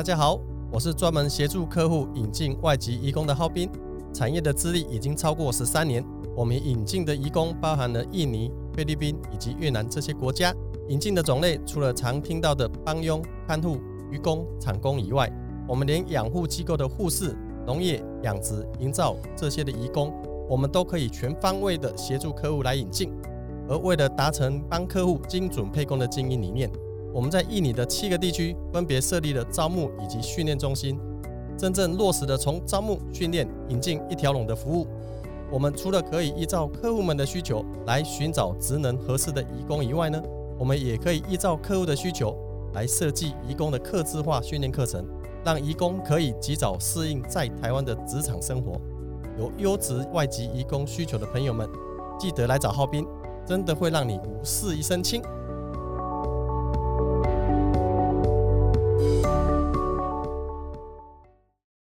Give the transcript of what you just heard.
大家好，我是专门协助客户引进外籍移工的浩斌，产业的资历已经超过十三年。我们引进的移工包含了印尼、菲律宾以及越南这些国家。引进的种类除了常听到的帮佣、看护、渔工、厂工以外，我们连养护机构的护士、农业、养殖、营造这些的移工，我们都可以全方位的协助客户来引进。而为了达成帮客户精准配工的经营理念，我们在印尼的七个地区分别设立了招募以及训练中心，真正落实的从招募、训练、引进一条龙的服务。我们除了可以依照客户们的需求来寻找职能合适的移工以外呢，我们也可以依照客户的需求来设计移工的客制化训练课程，让移工可以及早适应在台湾的职场生活。有优质外籍移工需求的朋友们，记得来找浩斌，真的会让你无事一身轻。